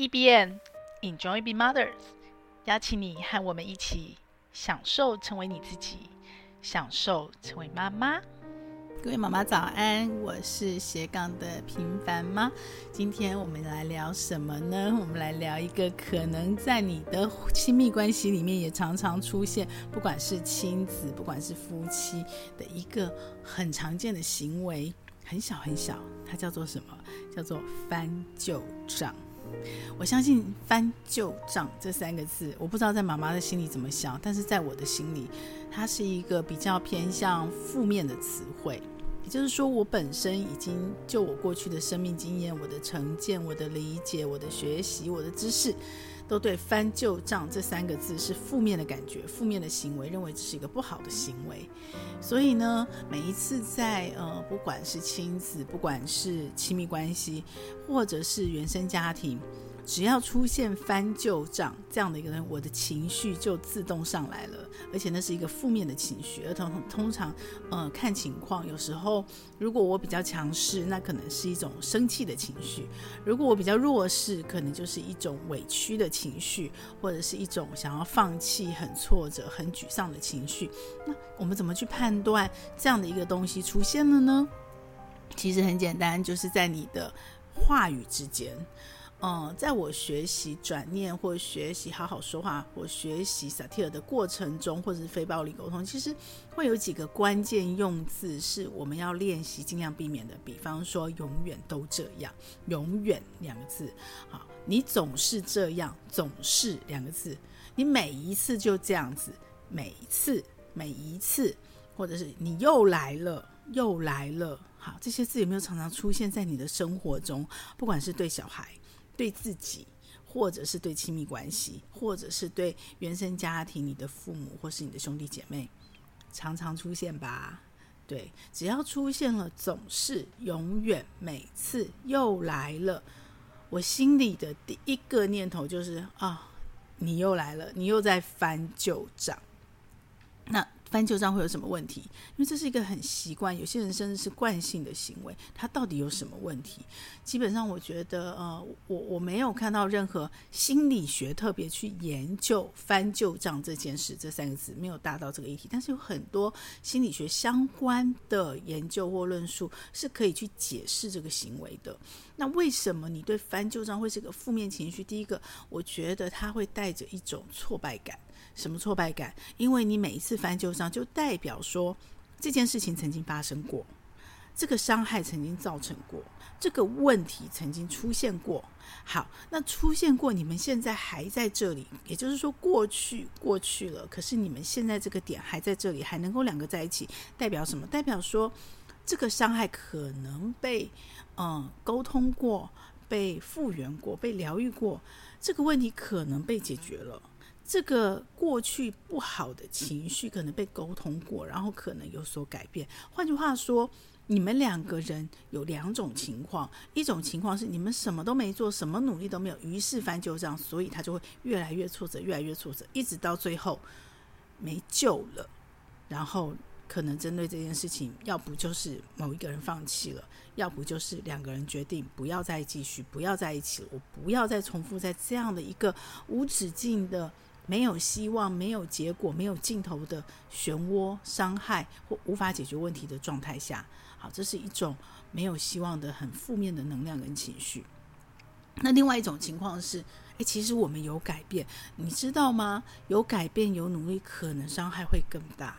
EBN Enjoy Be Mothers，邀请你和我们一起享受成为你自己，享受成为妈妈。各位妈妈早安，我是斜杠的平凡妈。今天我们来聊什么呢？我们来聊一个可能在你的亲密关系里面也常常出现，不管是亲子，不管是夫妻的一个很常见的行为，很小很小，它叫做什么？叫做翻旧账。我相信“翻旧账”这三个字，我不知道在妈妈的心里怎么想，但是在我的心里，它是一个比较偏向负面的词汇。也就是说，我本身已经就我过去的生命经验、我的成见、我的理解、我的学习、我的知识。都对“翻旧账”这三个字是负面的感觉、负面的行为，认为这是一个不好的行为。所以呢，每一次在呃，不管是亲子，不管是亲密关系，或者是原生家庭。只要出现翻旧账这样的一个人，我的情绪就自动上来了，而且那是一个负面的情绪。而通通常，呃，看情况，有时候如果我比较强势，那可能是一种生气的情绪；如果我比较弱势，可能就是一种委屈的情绪，或者是一种想要放弃、很挫折、很沮丧的情绪。那我们怎么去判断这样的一个东西出现了呢？其实很简单，就是在你的话语之间。嗯，在我学习转念或学习好好说话或学习萨提尔的过程中，或者是非暴力沟通，其实会有几个关键用字是我们要练习，尽量避免的。比方说，永远都这样，永远两个字。好，你总是这样，总是两个字。你每一次就这样子，每一次，每一次，或者是你又来了，又来了。好，这些字有没有常常出现在你的生活中？不管是对小孩。对自己，或者是对亲密关系，或者是对原生家庭，你的父母或是你的兄弟姐妹，常常出现吧？对，只要出现了，总是、永远、每次又来了，我心里的第一个念头就是啊、哦，你又来了，你又在翻旧账。那。翻旧账会有什么问题？因为这是一个很习惯，有些人甚至是惯性的行为。它到底有什么问题？基本上，我觉得，呃，我我没有看到任何心理学特别去研究翻旧账这件事，这三个字没有达到这个议题。但是有很多心理学相关的研究或论述是可以去解释这个行为的。那为什么你对翻旧账会是个负面情绪？第一个，我觉得它会带着一种挫败感。什么挫败感？因为你每一次翻旧账，就代表说这件事情曾经发生过，这个伤害曾经造成过，这个问题曾经出现过。好，那出现过，你们现在还在这里，也就是说过去过去了。可是你们现在这个点还在这里，还能够两个在一起，代表什么？代表说这个伤害可能被嗯沟通过、被复原过、被疗愈过，这个问题可能被解决了。这个过去不好的情绪可能被沟通过，然后可能有所改变。换句话说，你们两个人有两种情况：一种情况是你们什么都没做，什么努力都没有，于是翻旧账，所以他就会越来越挫折，越来越挫折，一直到最后没救了。然后可能针对这件事情，要不就是某一个人放弃了，要不就是两个人决定不要再继续，不要在一起了，我不要再重复在这样的一个无止境的。没有希望、没有结果、没有尽头的漩涡、伤害或无法解决问题的状态下，好，这是一种没有希望的很负面的能量跟情绪。那另外一种情况是，诶，其实我们有改变，你知道吗？有改变、有努力，可能伤害会更大。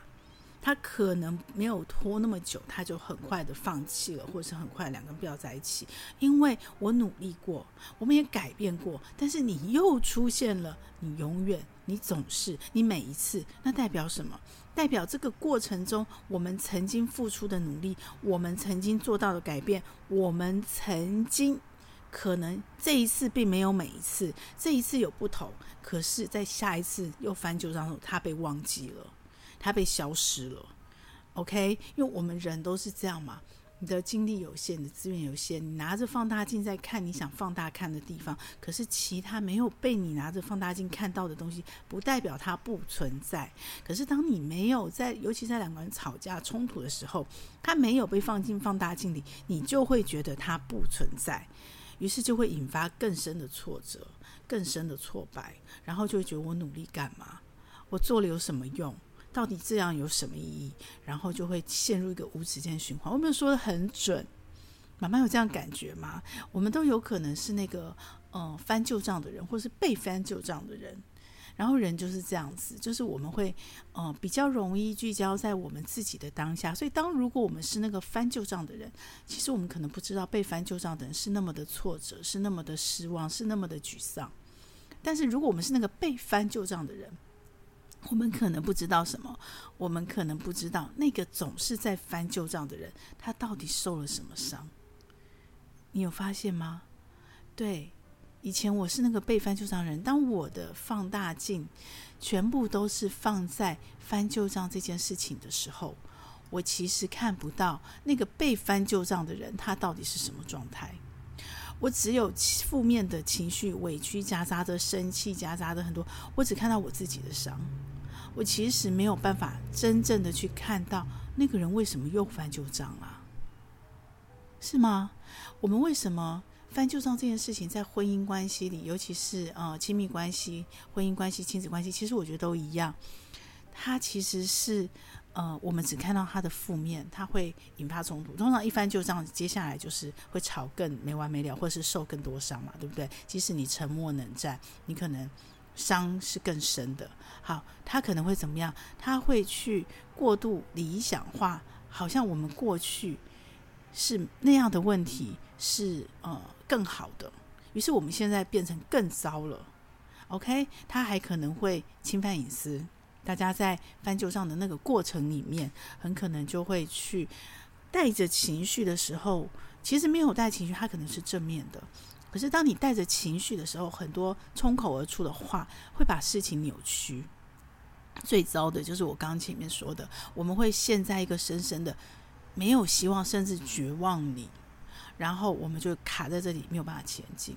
他可能没有拖那么久，他就很快的放弃了，或者是很快两个人不要在一起。因为我努力过，我们也改变过，但是你又出现了，你永远，你总是，你每一次，那代表什么？代表这个过程中，我们曾经付出的努力，我们曾经做到的改变，我们曾经可能这一次并没有每一次，这一次有不同，可是，在下一次又翻旧账的时候，他被忘记了。它被消失了，OK？因为我们人都是这样嘛，你的精力有限，你的资源有限，你拿着放大镜在看你想放大看的地方，可是其他没有被你拿着放大镜看到的东西，不代表它不存在。可是当你没有在，尤其在两个人吵架冲突的时候，它没有被放进放大镜里，你就会觉得它不存在。于是就会引发更深的挫折、更深的挫败，然后就会觉得我努力干嘛？我做了有什么用？到底这样有什么意义？然后就会陷入一个无止境循环。我没有说得很准，妈妈有这样感觉吗？我们都有可能是那个嗯、呃、翻旧账的人，或是被翻旧账的人。然后人就是这样子，就是我们会，呃，比较容易聚焦在我们自己的当下。所以，当如果我们是那个翻旧账的人，其实我们可能不知道被翻旧账的人是那么的挫折，是那么的失望，是那么的沮丧。但是，如果我们是那个被翻旧账的人，我们可能不知道什么，我们可能不知道那个总是在翻旧账的人，他到底受了什么伤。你有发现吗？对。以前我是那个被翻旧账人，当我的放大镜全部都是放在翻旧账这件事情的时候，我其实看不到那个被翻旧账的人他到底是什么状态。我只有负面的情绪、委屈夹杂着生气，夹杂着很多，我只看到我自己的伤。我其实没有办法真正的去看到那个人为什么又翻旧账了，是吗？我们为什么？翻旧账这件事情，在婚姻关系里，尤其是呃亲密关系、婚姻关系、亲子关系，其实我觉得都一样。它其实是呃，我们只看到它的负面，它会引发冲突。通常一翻旧账，接下来就是会吵更没完没了，或是受更多伤嘛，对不对？即使你沉默冷战，你可能伤是更深的。好，他可能会怎么样？他会去过度理想化，好像我们过去是那样的问题。是呃更好的，于是我们现在变成更糟了。OK，他还可能会侵犯隐私。大家在翻旧账的那个过程里面，很可能就会去带着情绪的时候，其实没有带情绪，他可能是正面的。可是当你带着情绪的时候，很多冲口而出的话会把事情扭曲。最糟的就是我刚前面说的，我们会陷在一个深深的没有希望，甚至绝望里。然后我们就卡在这里，没有办法前进。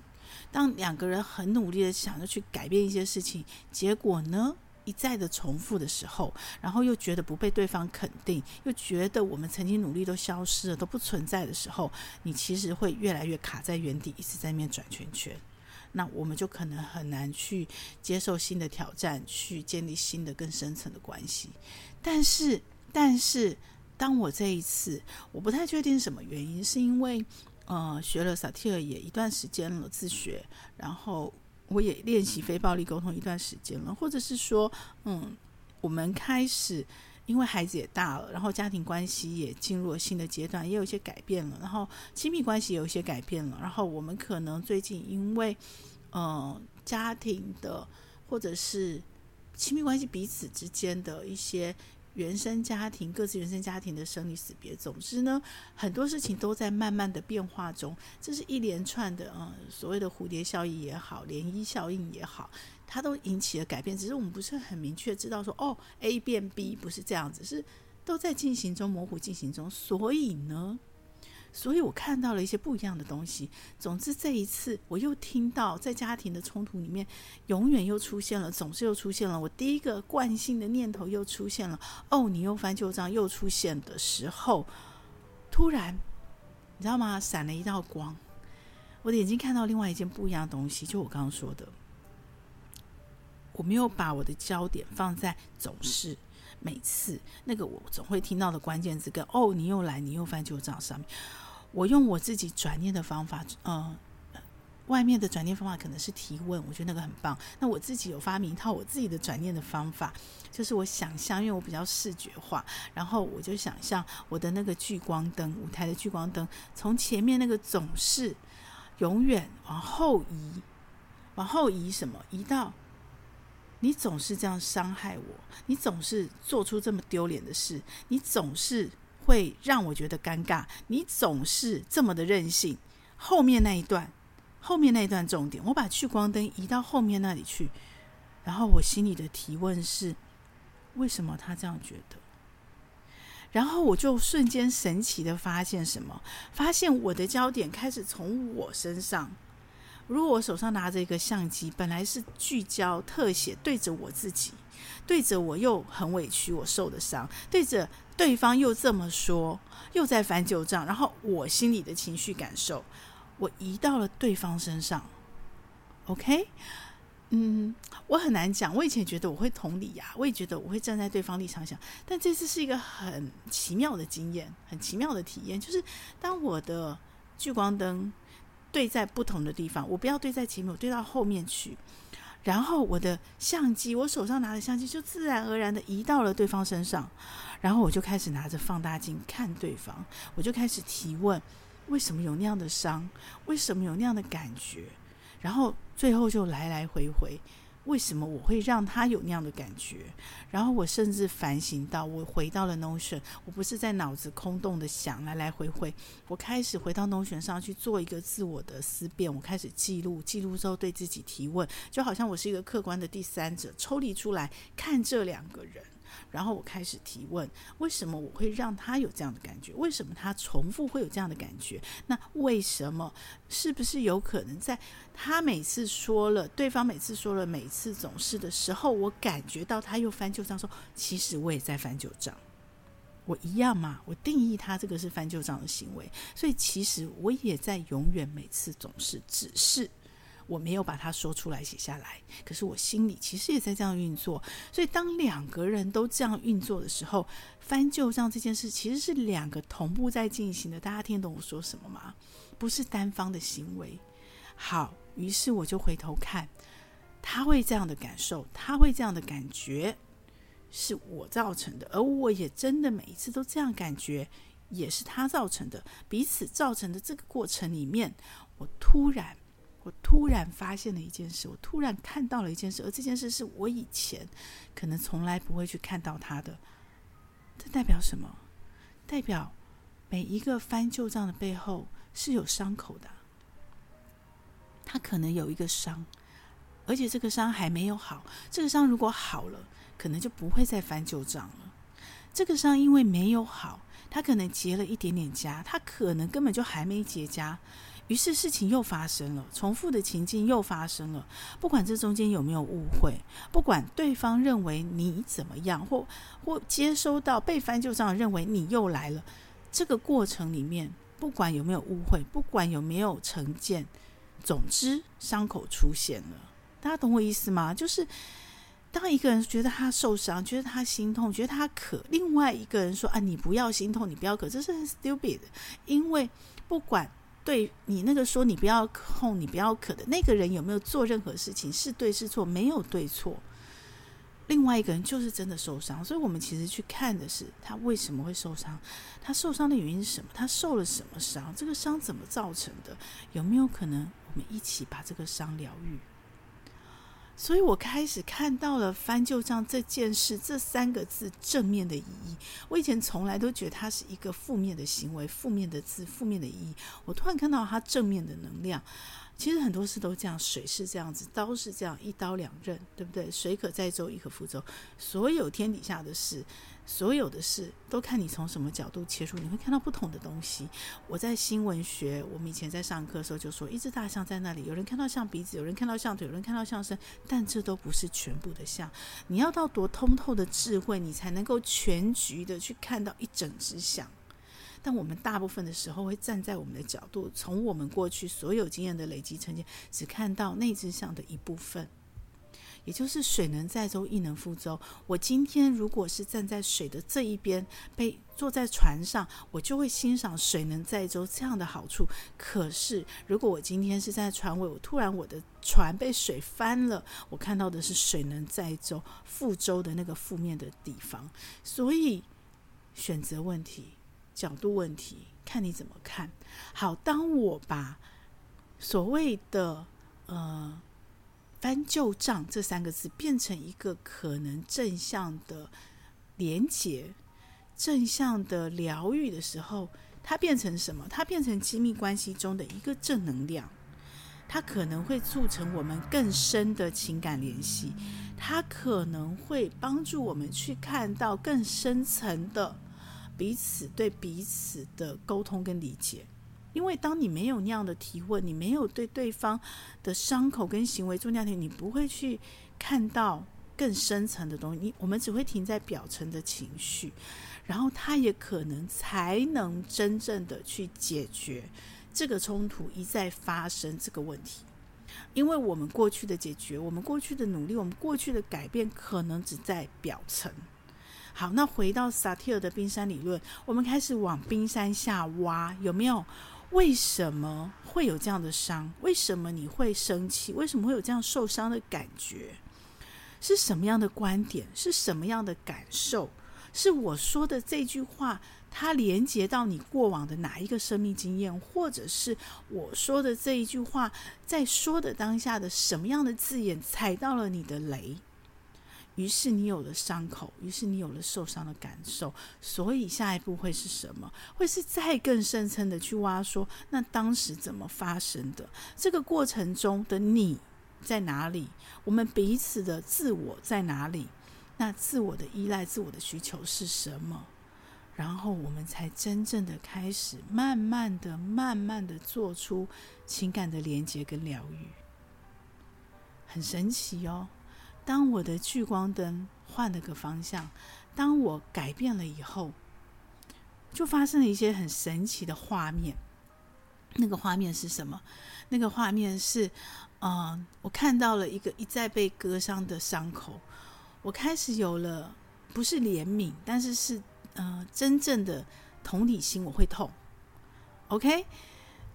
当两个人很努力的想着去改变一些事情，结果呢，一再的重复的时候，然后又觉得不被对方肯定，又觉得我们曾经努力都消失了，都不存在的时候，你其实会越来越卡在原地，一直在那边转圈圈。那我们就可能很难去接受新的挑战，去建立新的更深层的关系。但是，但是，当我这一次，我不太确定什么原因，是因为。呃，学了萨提尔也一段时间了，自学，然后我也练习非暴力沟通一段时间了，或者是说，嗯，我们开始因为孩子也大了，然后家庭关系也进入了新的阶段，也有一些改变了，然后亲密关系有一些改变了，然后我们可能最近因为，呃，家庭的或者是亲密关系彼此之间的一些。原生家庭，各自原生家庭的生离死别，总之呢，很多事情都在慢慢的变化中。这是一连串的，嗯，所谓的蝴蝶效应也好，涟漪效应也好，它都引起了改变。只是我们不是很明确知道说，哦，A 变 B 不是这样子，是都在进行中，模糊进行中。所以呢。所以我看到了一些不一样的东西。总之，这一次我又听到，在家庭的冲突里面，永远又出现了，总是又出现了。我第一个惯性的念头又出现了。哦，你又翻旧账又出现的时候，突然，你知道吗？闪了一道光，我的眼睛看到另外一件不一样的东西。就我刚刚说的，我没有把我的焦点放在总是每次那个我总会听到的关键字跟“哦，你又来，你又翻旧账”上面。我用我自己转念的方法，呃，外面的转念方法可能是提问，我觉得那个很棒。那我自己有发明一套我自己的转念的方法，就是我想象，因为我比较视觉化，然后我就想象我的那个聚光灯，舞台的聚光灯，从前面那个总是永远往后移，往后移什么？移到你总是这样伤害我，你总是做出这么丢脸的事，你总是。会让我觉得尴尬。你总是这么的任性。后面那一段，后面那一段重点，我把聚光灯移到后面那里去，然后我心里的提问是：为什么他这样觉得？然后我就瞬间神奇的发现什么？发现我的焦点开始从我身上。如果我手上拿着一个相机，本来是聚焦特写对着我自己，对着我又很委屈，我受的伤，对着。对方又这么说，又在翻旧账，然后我心里的情绪感受，我移到了对方身上。OK，嗯，我很难讲。我以前觉得我会同理呀、我也觉得我会站在对方立场想，但这次是一个很奇妙的经验，很奇妙的体验，就是当我的聚光灯对在不同的地方，我不要对在前面，我对到后面去。然后我的相机，我手上拿的相机就自然而然的移到了对方身上，然后我就开始拿着放大镜看对方，我就开始提问：为什么有那样的伤？为什么有那样的感觉？然后最后就来来回回。为什么我会让他有那样的感觉？然后我甚至反省到，我回到了 Notion，我不是在脑子空洞的想来来回回，我开始回到 Notion 上去做一个自我的思辨，我开始记录，记录之后对自己提问，就好像我是一个客观的第三者，抽离出来看这两个人。然后我开始提问：为什么我会让他有这样的感觉？为什么他重复会有这样的感觉？那为什么？是不是有可能在他每次说了，对方每次说了，每次总是的时候，我感觉到他又翻旧账，说其实我也在翻旧账，我一样嘛？我定义他这个是翻旧账的行为，所以其实我也在永远每次总是只是。我没有把它说出来写下来，可是我心里其实也在这样运作。所以当两个人都这样运作的时候，翻旧账这件事其实是两个同步在进行的。大家听懂我说什么吗？不是单方的行为。好，于是我就回头看，他会这样的感受，他会这样的感觉，是我造成的，而我也真的每一次都这样感觉，也是他造成的。彼此造成的这个过程里面，我突然。我突然发现了一件事，我突然看到了一件事，而这件事是我以前可能从来不会去看到它的。这代表什么？代表每一个翻旧账的背后是有伤口的。他可能有一个伤，而且这个伤还没有好。这个伤如果好了，可能就不会再翻旧账了。这个伤因为没有好，他可能结了一点点痂，他可能根本就还没结痂。于是事情又发生了，重复的情境又发生了。不管这中间有没有误会，不管对方认为你怎么样，或或接收到被翻旧账认为你又来了，这个过程里面，不管有没有误会，不管有没有成见，总之伤口出现了。大家懂我意思吗？就是当一个人觉得他受伤，觉得他心痛，觉得他渴，另外一个人说啊，你不要心痛，你不要渴，这是很 stupid，因为不管。对你那个说你不要控，你不要可的那个人有没有做任何事情是对是错？没有对错。另外一个人就是真的受伤，所以我们其实去看的是他为什么会受伤，他受伤的原因是什么？他受了什么伤？这个伤怎么造成的？有没有可能我们一起把这个伤疗愈？所以我开始看到了翻旧账这件事这三个字正面的意义。我以前从来都觉得它是一个负面的行为、负面的字、负面的意义。我突然看到它正面的能量。其实很多事都这样，水是这样子，刀是这样，一刀两刃，对不对？水可载舟，亦可覆舟。所有天底下的事，所有的事，都看你从什么角度切入，你会看到不同的东西。我在新闻学，我们以前在上课的时候就说，一只大象在那里，有人看到象鼻子，有人看到象腿，有人看到象身，但这都不是全部的象。你要到多通透的智慧，你才能够全局的去看到一整只象。但我们大部分的时候会站在我们的角度，从我们过去所有经验的累积成见，只看到那只象的一部分，也就是水能载舟，亦能覆舟。我今天如果是站在水的这一边，被坐在船上，我就会欣赏水能载舟这样的好处。可是如果我今天是在船尾，我突然我的船被水翻了，我看到的是水能载舟、覆舟的那个负面的地方。所以选择问题。角度问题，看你怎么看。好，当我把所谓的呃翻旧账这三个字变成一个可能正向的连结、正向的疗愈的时候，它变成什么？它变成亲密关系中的一个正能量。它可能会促成我们更深的情感联系，它可能会帮助我们去看到更深层的。彼此对彼此的沟通跟理解，因为当你没有那样的提问，你没有对对方的伤口跟行为做那样，你不会去看到更深层的东西。你我们只会停在表层的情绪，然后他也可能才能真正的去解决这个冲突一再发生这个问题，因为我们过去的解决，我们过去的努力，我们过去的改变，可能只在表层。好，那回到萨提尔的冰山理论，我们开始往冰山下挖，有没有？为什么会有这样的伤？为什么你会生气？为什么会有这样受伤的感觉？是什么样的观点？是什么样的感受？是我说的这句话，它连接到你过往的哪一个生命经验，或者是我说的这一句话，在说的当下的什么样的字眼踩到了你的雷，于是你有了伤口，于是你有了受伤的感受，所以下一步会是什么？会是再更深层的去挖说，那当时怎么发生的？这个过程中的你在哪里？我们彼此的自我在哪里？那自我的依赖、自我的需求是什么？然后我们才真正的开始，慢慢的、慢慢的做出情感的连接跟疗愈，很神奇哦。当我的聚光灯换了个方向，当我改变了以后，就发生了一些很神奇的画面。那个画面是什么？那个画面是，嗯、我看到了一个一再被割伤的伤口。我开始有了，不是怜悯，但是是呃真正的同理心。我会痛，OK，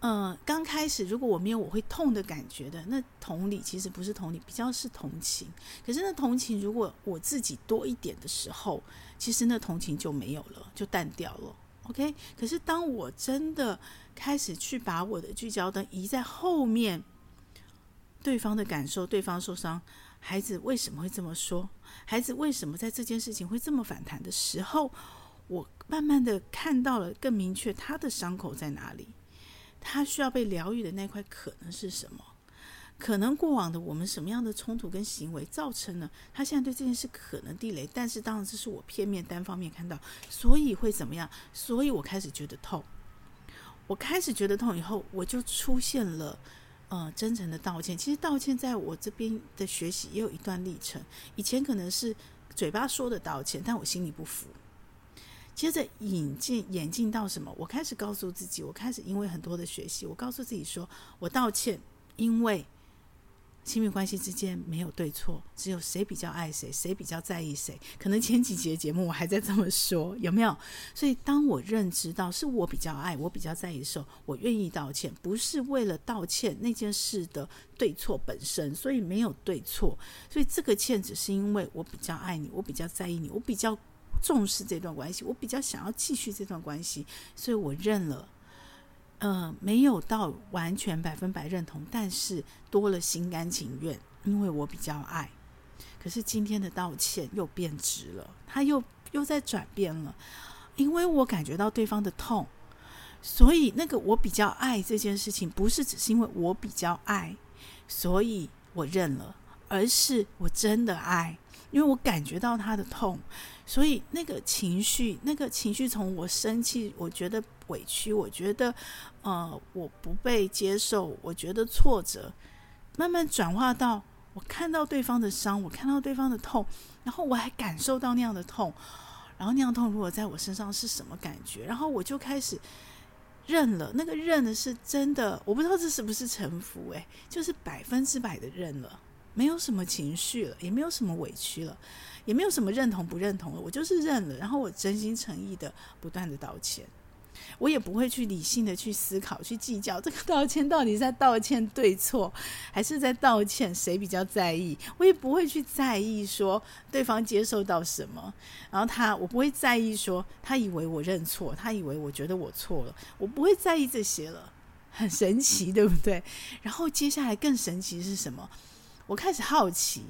嗯、刚开始如果我没有我会痛的感觉的，那同理其实不是同理，比较是同情。可是那同情如果我自己多一点的时候，其实那同情就没有了，就淡掉了，OK。可是当我真的开始去把我的聚焦灯移在后面，对方的感受，对方受伤。孩子为什么会这么说？孩子为什么在这件事情会这么反弹的时候，我慢慢的看到了更明确他的伤口在哪里，他需要被疗愈的那块可能是什么？可能过往的我们什么样的冲突跟行为造成了他现在对这件事可能地雷？但是当然这是我片面单方面看到，所以会怎么样？所以我开始觉得痛，我开始觉得痛以后，我就出现了。呃，真诚的道歉。其实道歉在我这边的学习也有一段历程。以前可能是嘴巴说的道歉，但我心里不服。接着引进演进到什么？我开始告诉自己，我开始因为很多的学习，我告诉自己说，我道歉，因为。亲密关系之间没有对错，只有谁比较爱谁，谁比较在意谁。可能前几节节目我还在这么说，有没有？所以当我认知到是我比较爱，我比较在意的时候，我愿意道歉，不是为了道歉那件事的对错本身，所以没有对错。所以这个歉只是因为我比较爱你，我比较在意你，我比较重视这段关系，我比较想要继续这段关系，所以我认了。嗯、没有到完全百分百认同，但是多了心甘情愿，因为我比较爱。可是今天的道歉又变质了，他又又在转变了，因为我感觉到对方的痛，所以那个我比较爱这件事情，不是只是因为我比较爱，所以我认了，而是我真的爱。因为我感觉到他的痛，所以那个情绪，那个情绪从我生气，我觉得委屈，我觉得呃我不被接受，我觉得挫折，慢慢转化到我看到对方的伤，我看到对方的痛，然后我还感受到那样的痛，然后那样痛如果在我身上是什么感觉，然后我就开始认了，那个认的是真的，我不知道这是不是臣服，诶，就是百分之百的认了。没有什么情绪了，也没有什么委屈了，也没有什么认同不认同了，我就是认了。然后我真心诚意的不断的道歉，我也不会去理性的去思考、去计较这个道歉到底是在道歉对错，还是在道歉谁比较在意。我也不会去在意说对方接受到什么，然后他我不会在意说他以为我认错，他以为我觉得我错了，我不会在意这些了。很神奇，对不对？然后接下来更神奇是什么？我开始好奇，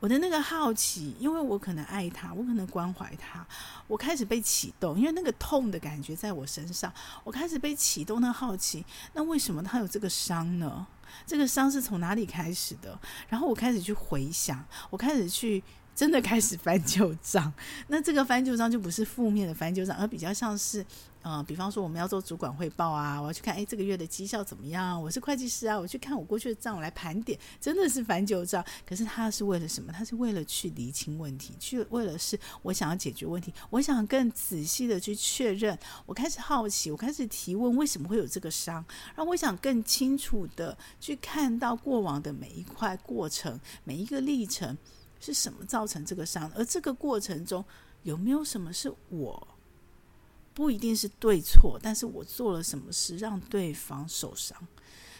我的那个好奇，因为我可能爱他，我可能关怀他，我开始被启动，因为那个痛的感觉在我身上，我开始被启动。那好奇，那为什么他有这个伤呢？这个伤是从哪里开始的？然后我开始去回想，我开始去真的开始翻旧账。那这个翻旧账就不是负面的翻旧账，而比较像是，嗯、比方说我们要做主管汇报啊，我要去看，哎，这个月的绩效怎么样？我是会计师啊，我去看我过去的账，我来盘点，真的是翻旧账。可是他是为了什么？他是为了去厘清问题，去为了是我想要解决问题，我想更仔细的去确认。我开始好奇，我开始提问，为什么会有这个伤？然后我想更清楚的去看到过往的每一块过程，每一个历程。是什么造成这个伤？而这个过程中有没有什么是我不一定是对错，但是我做了什么事让对方受伤？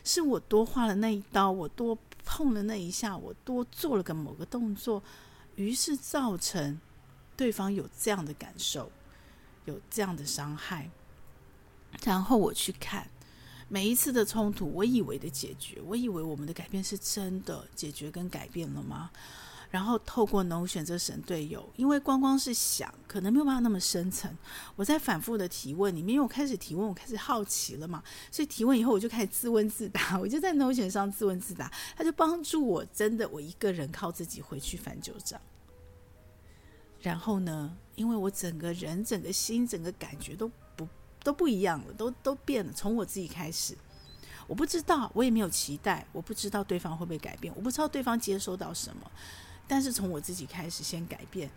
是我多划了那一刀，我多碰了那一下，我多做了个某个动作，于是造成对方有这样的感受，有这样的伤害。然后我去看每一次的冲突，我以为的解决，我以为我们的改变是真的解决跟改变了吗？然后透过 Notion 这神队友，因为光光是想，可能没有办法那么深层。我在反复的提问里面，因为我开始提问，我开始好奇了嘛，所以提问以后，我就开始自问自答。我就在 Notion 上自问自答，他就帮助我，真的我一个人靠自己回去翻旧账。然后呢，因为我整个人、整个心、整个感觉都不都不一样了，都都变了。从我自己开始，我不知道，我也没有期待，我不知道对方会不会改变，我不知道对方接收到什么。但是从我自己开始先改变，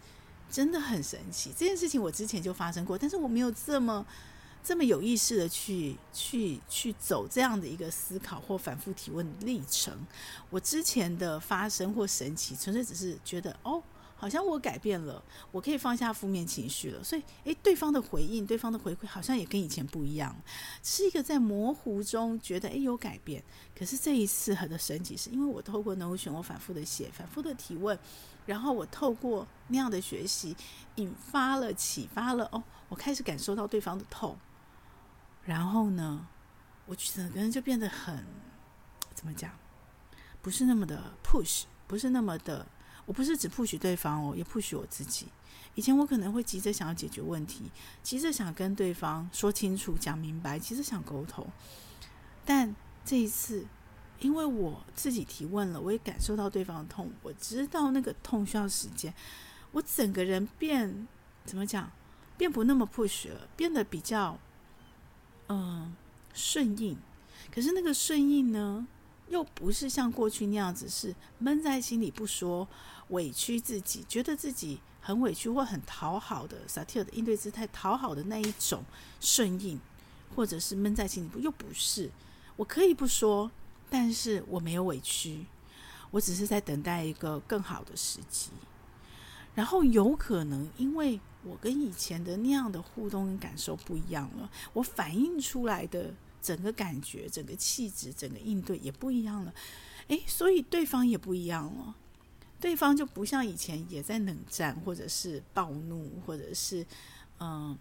真的很神奇。这件事情我之前就发生过，但是我没有这么这么有意识的去去去走这样的一个思考或反复提问历程。我之前的发生或神奇，纯粹只是觉得哦。好像我改变了，我可以放下负面情绪了，所以，诶，对方的回应，对方的回馈，好像也跟以前不一样，是一个在模糊中觉得，诶，有改变。可是这一次很的神奇，是因为我透过 Notion，我反复的写，反复的提问，然后我透过那样的学习，引发了启发了，哦，我开始感受到对方的痛，然后呢，我整个人就变得很，怎么讲，不是那么的 push，不是那么的。我不是只 push 对方哦，也 push 我自己。以前我可能会急着想要解决问题，急着想跟对方说清楚、讲明白，急着想沟通。但这一次，因为我自己提问了，我也感受到对方的痛，我知道那个痛需要时间。我整个人变怎么讲，变不那么 push 了，变得比较嗯顺应。可是那个顺应呢，又不是像过去那样子，是闷在心里不说。委屈自己，觉得自己很委屈或很讨好的萨提尔的应对姿态，讨好的那一种顺应，或者是闷在心里不，又不是。我可以不说，但是我没有委屈，我只是在等待一个更好的时机。然后有可能，因为我跟以前的那样的互动跟感受不一样了，我反映出来的整个感觉、整个气质、整个应对也不一样了。诶，所以对方也不一样了。对方就不像以前也在冷战，或者是暴怒，或者是嗯，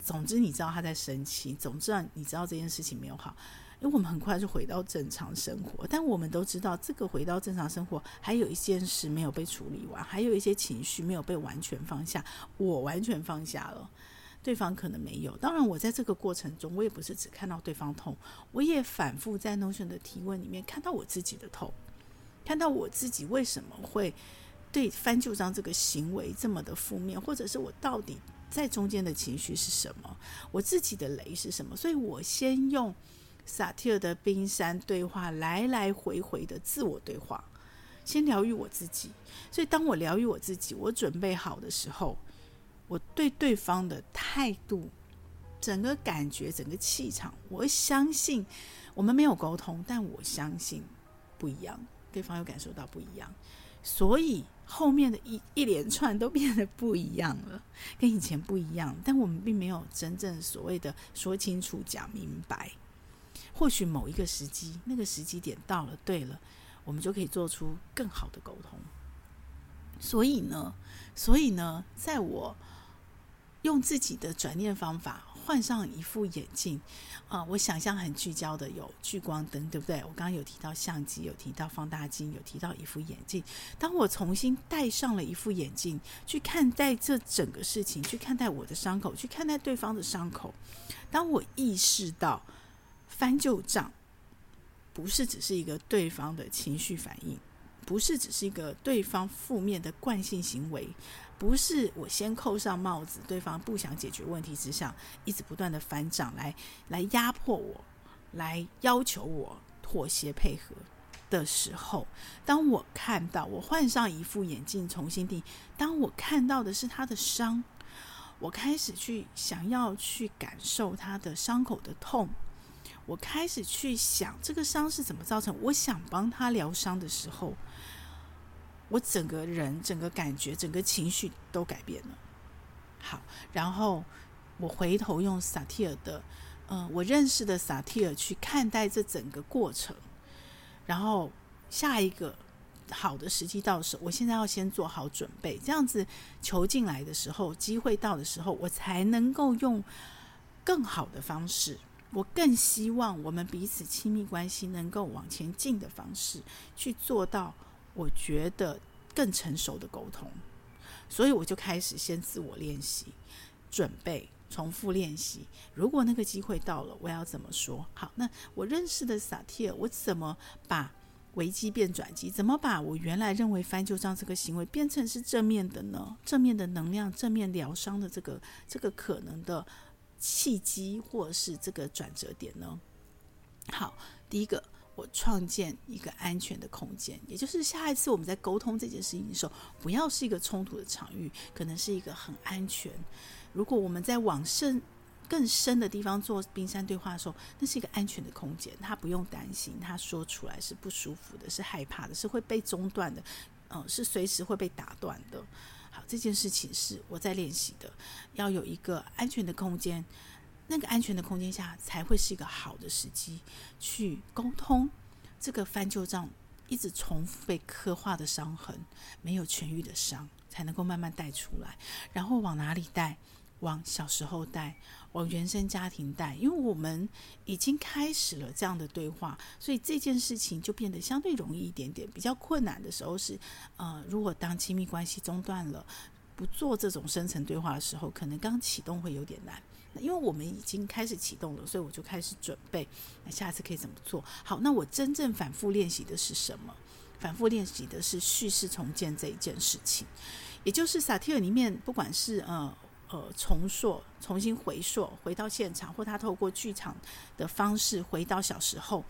总之你知道他在生气，总之你知道这件事情没有好，因为我们很快就回到正常生活。但我们都知道，这个回到正常生活还有一件事没有被处理完，还有一些情绪没有被完全放下。我完全放下了，对方可能没有。当然，我在这个过程中，我也不是只看到对方痛，我也反复在 Notion 的提问里面看到我自己的痛。看到我自己为什么会对翻旧账这个行为这么的负面，或者是我到底在中间的情绪是什么？我自己的雷是什么？所以我先用萨提尔的冰山对话来来回回的自我对话，先疗愈我自己。所以当我疗愈我自己，我准备好的时候，我对对方的态度、整个感觉、整个气场，我相信我们没有沟通，但我相信不一样。对方又感受到不一样，所以后面的一一连串都变得不一样了，跟以前不一样。但我们并没有真正所谓的说清楚、讲明白。或许某一个时机，那个时机点到了，对了，我们就可以做出更好的沟通。所以呢，所以呢，在我用自己的转念方法。换上一副眼镜啊，我想象很聚焦的有聚光灯，对不对？我刚刚有提到相机，有提到放大镜，有提到一副眼镜。当我重新戴上了一副眼镜，去看待这整个事情，去看待我的伤口，去看待对方的伤口。当我意识到翻旧账不是只是一个对方的情绪反应，不是只是一个对方负面的惯性行为，不是我先扣上帽子，对方不想解决问题之下，一直不断的翻掌来来压迫我，来要求我妥协配合的时候，当我看到我换上一副眼镜重新定，当我看到的是他的伤，我开始去想要去感受他的伤口的痛。我开始去想这个伤是怎么造成，我想帮他疗伤的时候，我整个人、整个感觉、整个情绪都改变了。好，然后我回头用萨提尔的，嗯、我认识的萨提尔去看待这整个过程，然后下一个好的时机到时，我现在要先做好准备，这样子球进来的时候，机会到的时候，我才能够用更好的方式。我更希望我们彼此亲密关系能够往前进的方式去做到，我觉得更成熟的沟通，所以我就开始先自我练习、准备、重复练习。如果那个机会到了，我要怎么说？好，那我认识的萨提尔，我怎么把危机变转机？怎么把我原来认为翻旧账这个行为变成是正面的呢？正面的能量、正面疗伤的这个这个可能的。契机或是这个转折点呢？好，第一个，我创建一个安全的空间，也就是下一次我们在沟通这件事情的时候，不要是一个冲突的场域，可能是一个很安全。如果我们在往深更深的地方做冰山对话的时候，那是一个安全的空间，他不用担心，他说出来是不舒服的，是害怕的，是会被中断的，嗯、是随时会被打断的。好，这件事情是我在练习的，要有一个安全的空间，那个安全的空间下才会是一个好的时机去沟通。这个翻旧账一直重复被刻画的伤痕，没有痊愈的伤，才能够慢慢带出来，然后往哪里带？往小时候带，往原生家庭带，因为我们已经开始了这样的对话，所以这件事情就变得相对容易一点点。比较困难的时候是，呃，如果当亲密关系中断了，不做这种深层对话的时候，可能刚启动会有点难。因为我们已经开始启动了，所以我就开始准备，那下次可以怎么做？好，那我真正反复练习的是什么？反复练习的是叙事重建这一件事情，也就是萨提尔里面，不管是呃。呃，重塑、重新回溯，回到现场，或他透过剧场的方式回到小时候，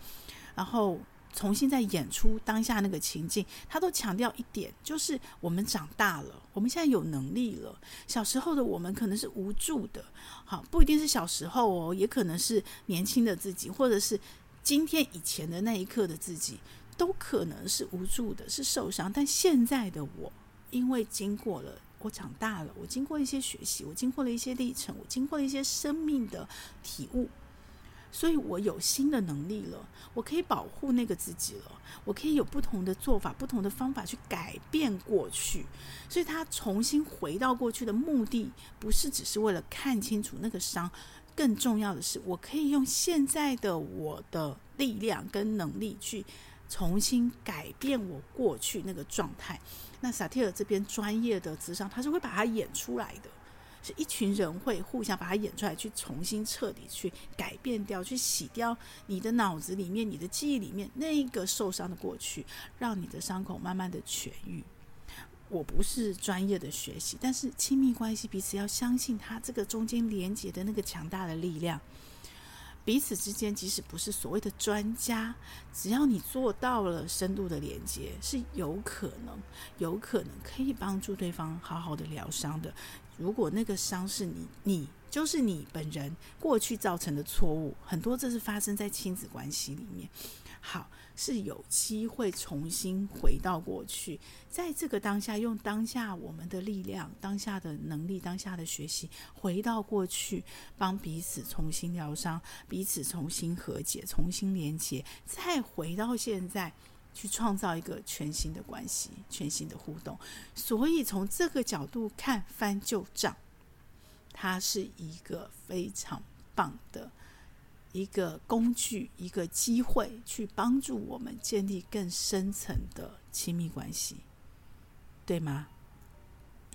然后重新再演出当下那个情境。他都强调一点，就是我们长大了，我们现在有能力了。小时候的我们可能是无助的，好，不一定是小时候哦，也可能是年轻的自己，或者是今天以前的那一刻的自己，都可能是无助的，是受伤。但现在的我，因为经过了。我长大了，我经过一些学习，我经过了一些历程，我经过了一些生命的体悟，所以我有新的能力了，我可以保护那个自己了，我可以有不同的做法、不同的方法去改变过去。所以他重新回到过去的目的，不是只是为了看清楚那个伤，更重要的是，我可以用现在的我的力量跟能力去重新改变我过去那个状态。那萨提尔这边专业的智商，他是会把它演出来的，一群人会互相把它演出来，去重新彻底去改变掉，去洗掉你的脑子里面、你的记忆里面那个受伤的过去，让你的伤口慢慢的痊愈。我不是专业的学习，但是亲密关系彼此要相信，它这个中间连接的那个强大的力量。彼此之间，即使不是所谓的专家，只要你做到了深度的连接，是有可能，有可能可以帮助对方好好的疗伤的。如果那个伤是你，你就是你本人过去造成的错误，很多这是发生在亲子关系里面。好。是有机会重新回到过去，在这个当下，用当下我们的力量、当下的能力、当下的学习，回到过去，帮彼此重新疗伤，彼此重新和解、重新连接，再回到现在，去创造一个全新的关系、全新的互动。所以从这个角度看，翻旧账，它是一个非常棒的。一个工具，一个机会，去帮助我们建立更深层的亲密关系，对吗？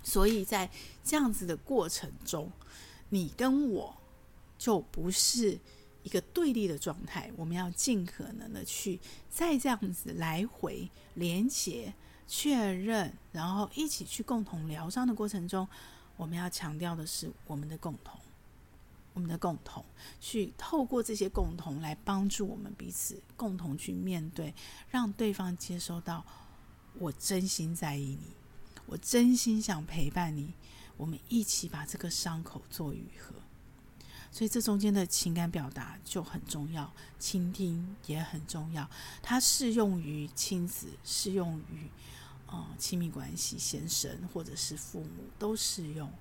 所以在这样子的过程中，你跟我就不是一个对立的状态，我们要尽可能的去再这样子来回连接、确认，然后一起去共同疗伤的过程中，我们要强调的是我们的共同，我们的共同，去透过这些共同来帮助我们彼此共同去面对，让对方接收到我真心在意你，我真心想陪伴你。我们一起把这个伤口做愈合，所以这中间的情感表达就很重要，倾听也很重要。它适用于亲子，适用于呃亲密关系，先生或者是父母都适用。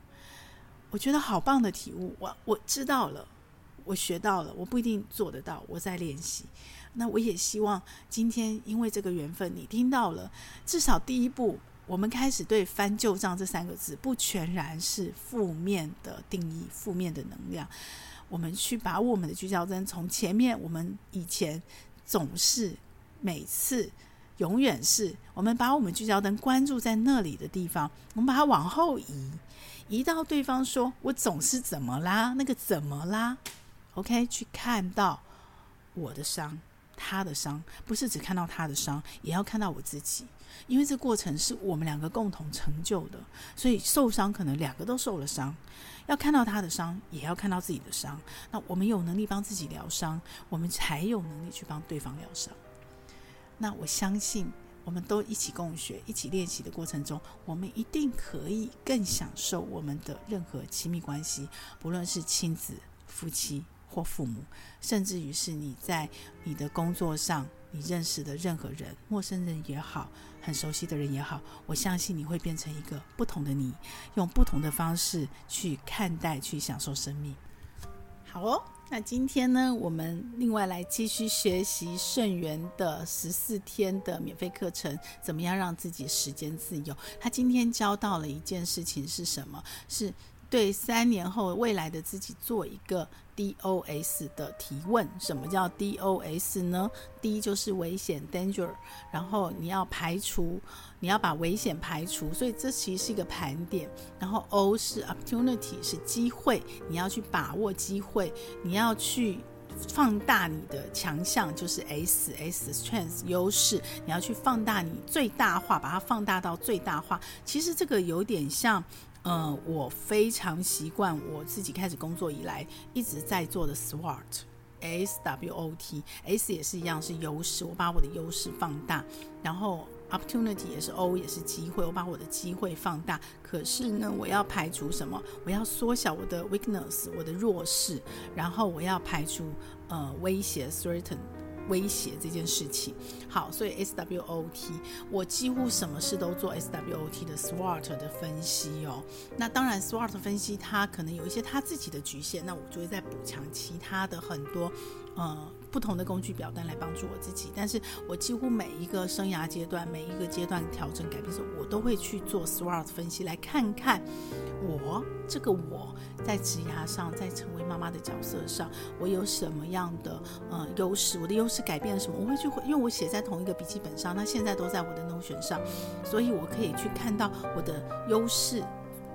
我觉得好棒的体悟，我我知道了，我学到了，我不一定做得到，我在练习。那我也希望今天因为这个缘分，你听到了，至少第一步。我们开始对“翻旧账”这三个字不全然是负面的定义、负面的能量。我们去把我们的聚焦针从前面，我们以前总是、每次、永远是，我们把我们聚焦灯关注在那里的地方，我们把它往后移，移到对方说：“我总是怎么啦？那个怎么啦？”OK，去看到我的伤。他的伤不是只看到他的伤，也要看到我自己，因为这过程是我们两个共同成就的，所以受伤可能两个都受了伤，要看到他的伤，也要看到自己的伤。那我们有能力帮自己疗伤，我们才有能力去帮对方疗伤。那我相信，我们都一起共学、一起练习的过程中，我们一定可以更享受我们的任何亲密关系，不论是亲子、夫妻。或父母，甚至于是你在你的工作上，你认识的任何人，陌生人也好，很熟悉的人也好，我相信你会变成一个不同的你，用不同的方式去看待、去享受生命。好哦，那今天呢，我们另外来继续学习圣元的十四天的免费课程，怎么样让自己时间自由？他今天教到了一件事情是什么？是。对三年后未来的自己做一个 DOS 的提问。什么叫 DOS 呢？D 就是危险 （danger），然后你要排除，你要把危险排除，所以这其实是一个盘点。然后 O 是 opportunity，是机会，你要去把握机会，你要去放大你的强项，就是 S，S strength 优势，你要去放大你最大化，把它放大到最大化。其实这个有点像。嗯，我非常习惯我自己开始工作以来一直在做的 SWOT，S W O T，S 也是一样是优势，我把我的优势放大，然后 Opportunity 也是 O 也是机会，我把我的机会放大。可是呢，我要排除什么？我要缩小我的 weakness，我的弱势，然后我要排除呃威胁 threaten。威胁这件事情，好，所以 SWOT，我几乎什么事都做 SWOT 的 SWOT 的分析哦。那当然，SWOT 分析它可能有一些它自己的局限，那我就会再补强其他的很多。呃，不同的工具表单来帮助我自己，但是我几乎每一个生涯阶段，每一个阶段调整改变的时候，我都会去做 SWOT 分析，来看看我这个我在职涯上，在成为妈妈的角色上，我有什么样的呃优势，我的优势改变了什么？我会去，因为我写在同一个笔记本上，那现在都在我的 Notion 上，所以我可以去看到我的优势。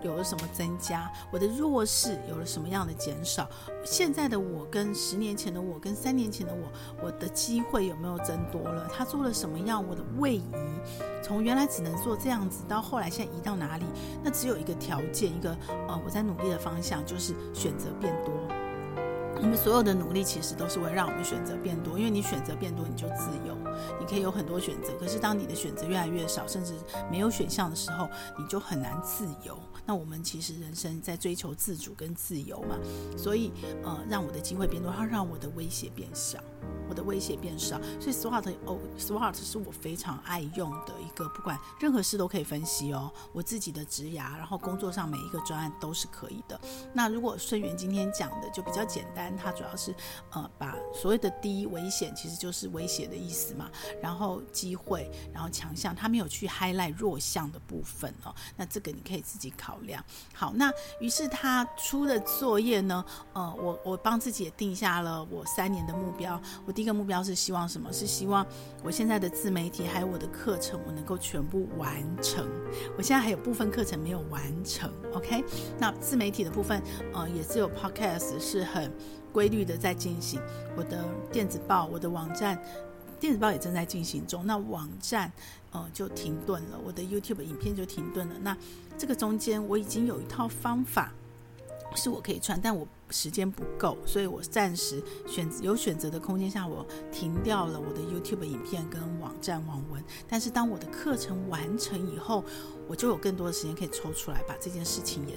有了什么增加？我的弱势有了什么样的减少？现在的我跟十年前的我跟三年前的我，我的机会有没有增多了？他做了什么样？我的位移从原来只能做这样子，到后来现在移到哪里？那只有一个条件，一个呃，我在努力的方向就是选择变多。我们所有的努力其实都是为了让我们选择变多，因为你选择变多，你就自由，你可以有很多选择。可是当你的选择越来越少，甚至没有选项的时候，你就很难自由。那我们其实人生在追求自主跟自由嘛，所以呃，让我的机会变多，它让我的威胁变小。我的威胁变少，所以 SWOT 哦，SWOT 是我非常爱用的一个，不管任何事都可以分析哦。我自己的职涯，然后工作上每一个专案都是可以的。那如果顺源今天讲的就比较简单，它主要是呃把所谓的第一危险其实就是威胁的意思嘛，然后机会，然后强项，它没有去 highlight 弱项的部分哦。那这个你可以自己考量。好，那于是他出的作业呢，呃，我我帮自己也定下了我三年的目标，我。第一个目标是希望什么？是希望我现在的自媒体还有我的课程，我能够全部完成。我现在还有部分课程没有完成，OK？那自媒体的部分，呃，也只有 Podcast 是很。规律的在进行。我的电子报、我的网站，电子报也正在进行中。那网站呃就停顿了，我的 YouTube 影片就停顿了。那这个中间我已经有一套方法。是我可以穿，但我时间不够，所以我暂时选有选择的空间下，我停掉了我的 YouTube 影片跟网站网文。但是当我的课程完成以后，我就有更多的时间可以抽出来把这件事情也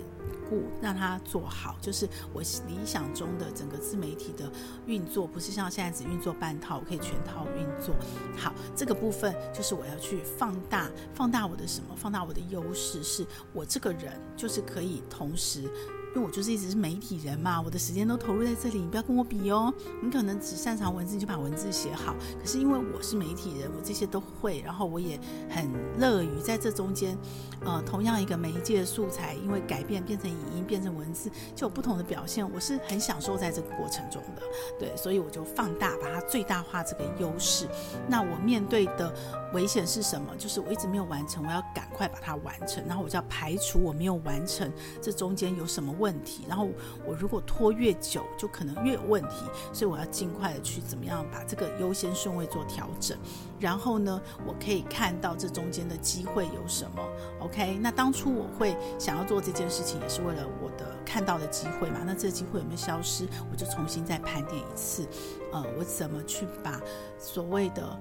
顾让它做好。就是我理想中的整个自媒体的运作，不是像现在只运作半套，我可以全套运作好。这个部分就是我要去放大，放大我的什么？放大我的优势，是我这个人就是可以同时。因为我就是一直是媒体人嘛，我的时间都投入在这里，你不要跟我比哦。你可能只擅长文字，就把文字写好。可是因为我是媒体人，我这些都会，然后我也很乐于在这中间，呃，同样一个媒介素材，因为改变变成影音，变成文字，就有不同的表现。我是很享受在这个过程中的，对，所以我就放大，把它最大化这个优势。那我面对的危险是什么？就是我一直没有完成，我要赶快把它完成，然后我就要排除我没有完成这中间有什么问题，然后我如果拖越久，就可能越有问题，所以我要尽快的去怎么样把这个优先顺位做调整。然后呢，我可以看到这中间的机会有什么。OK，那当初我会想要做这件事情，也是为了我的看到的机会嘛。那这机会有没有消失？我就重新再盘点一次。呃，我怎么去把所谓的。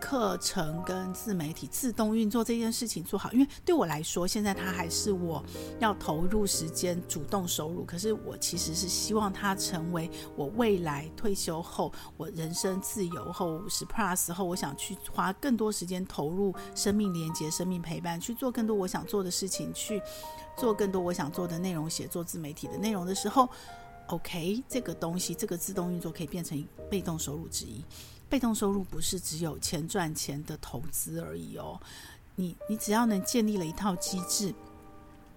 课程跟自媒体自动运作这件事情做好，因为对我来说，现在它还是我要投入时间、主动收入。可是我其实是希望它成为我未来退休后、我人生自由后五十 plus 后，我想去花更多时间投入生命连接、生命陪伴，去做更多我想做的事情，去做更多我想做的内容写作、自媒体的内容的时候，OK，这个东西，这个自动运作可以变成被动收入之一。被动收入不是只有钱赚钱的投资而已哦，你你只要能建立了一套机制。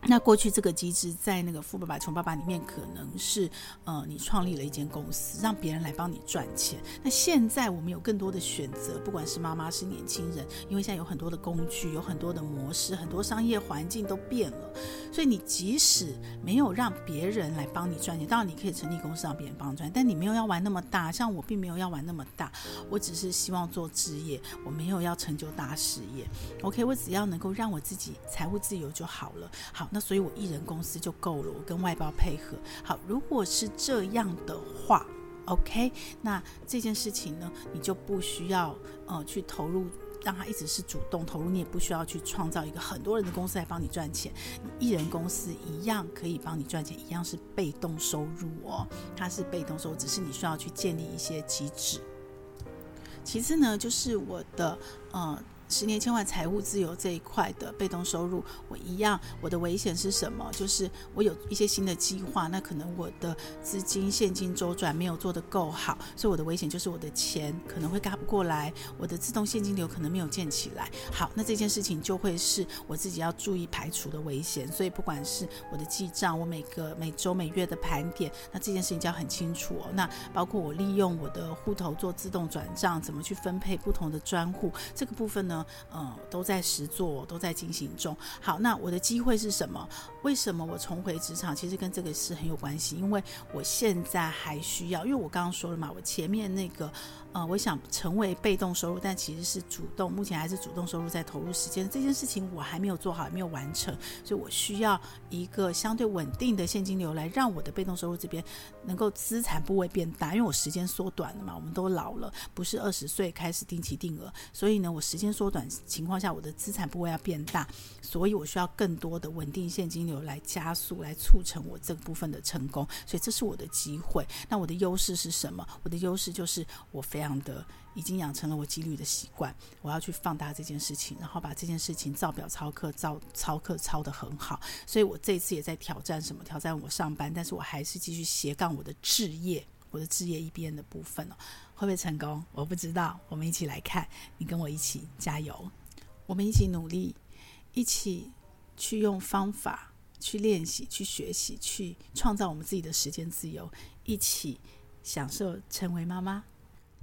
那过去这个机制在那个《富爸爸穷爸爸》里面可能是，呃，你创立了一间公司，让别人来帮你赚钱。那现在我们有更多的选择，不管是妈妈是年轻人，因为现在有很多的工具，有很多的模式，很多商业环境都变了。所以你即使没有让别人来帮你赚钱，当然你可以成立公司让别人帮你赚，但你没有要玩那么大。像我并没有要玩那么大，我只是希望做职业，我没有要成就大事业。OK，我只要能够让我自己财务自由就好了。好。那所以，我一人公司就够了，我跟外包配合。好，如果是这样的话，OK，那这件事情呢，你就不需要呃去投入，让它一直是主动投入，你也不需要去创造一个很多人的公司来帮你赚钱。艺人公司一样可以帮你赚钱，一样是被动收入哦，它是被动收入，只是你需要去建立一些机制。其次呢，就是我的呃。十年千万财务自由这一块的被动收入，我一样，我的危险是什么？就是我有一些新的计划，那可能我的资金现金周转没有做得够好，所以我的危险就是我的钱可能会轧不过来，我的自动现金流可能没有建起来。好，那这件事情就会是我自己要注意排除的危险。所以不管是我的记账，我每个每周每月的盘点，那这件事情就要很清楚哦。那包括我利用我的户头做自动转账，怎么去分配不同的专户，这个部分呢？嗯，都在实做，都在进行中。好，那我的机会是什么？为什么我重回职场？其实跟这个是很有关系，因为我现在还需要，因为我刚刚说了嘛，我前面那个。呃，我想成为被动收入，但其实是主动，目前还是主动收入在投入时间这件事情，我还没有做好，还没有完成，所以我需要一个相对稳定的现金流来让我的被动收入这边能够资产部位变大，因为我时间缩短了嘛，我们都老了，不是二十岁开始定期定额，所以呢，我时间缩短情况下，我的资产部位要变大，所以我需要更多的稳定现金流来加速，来促成我这部分的成功，所以这是我的机会。那我的优势是什么？我的优势就是我非常。这样的已经养成了我纪律的习惯，我要去放大这件事情，然后把这件事情照表操课，照操课操得很好。所以我这次也在挑战什么？挑战我上班，但是我还是继续斜杠我的置业，我的置业一边的部分哦，会不会成功？我不知道，我们一起来看，你跟我一起加油，我们一起努力，一起去用方法去练习、去学习、去创造我们自己的时间自由，一起享受成为妈妈。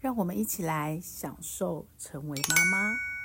让我们一起来享受成为妈妈。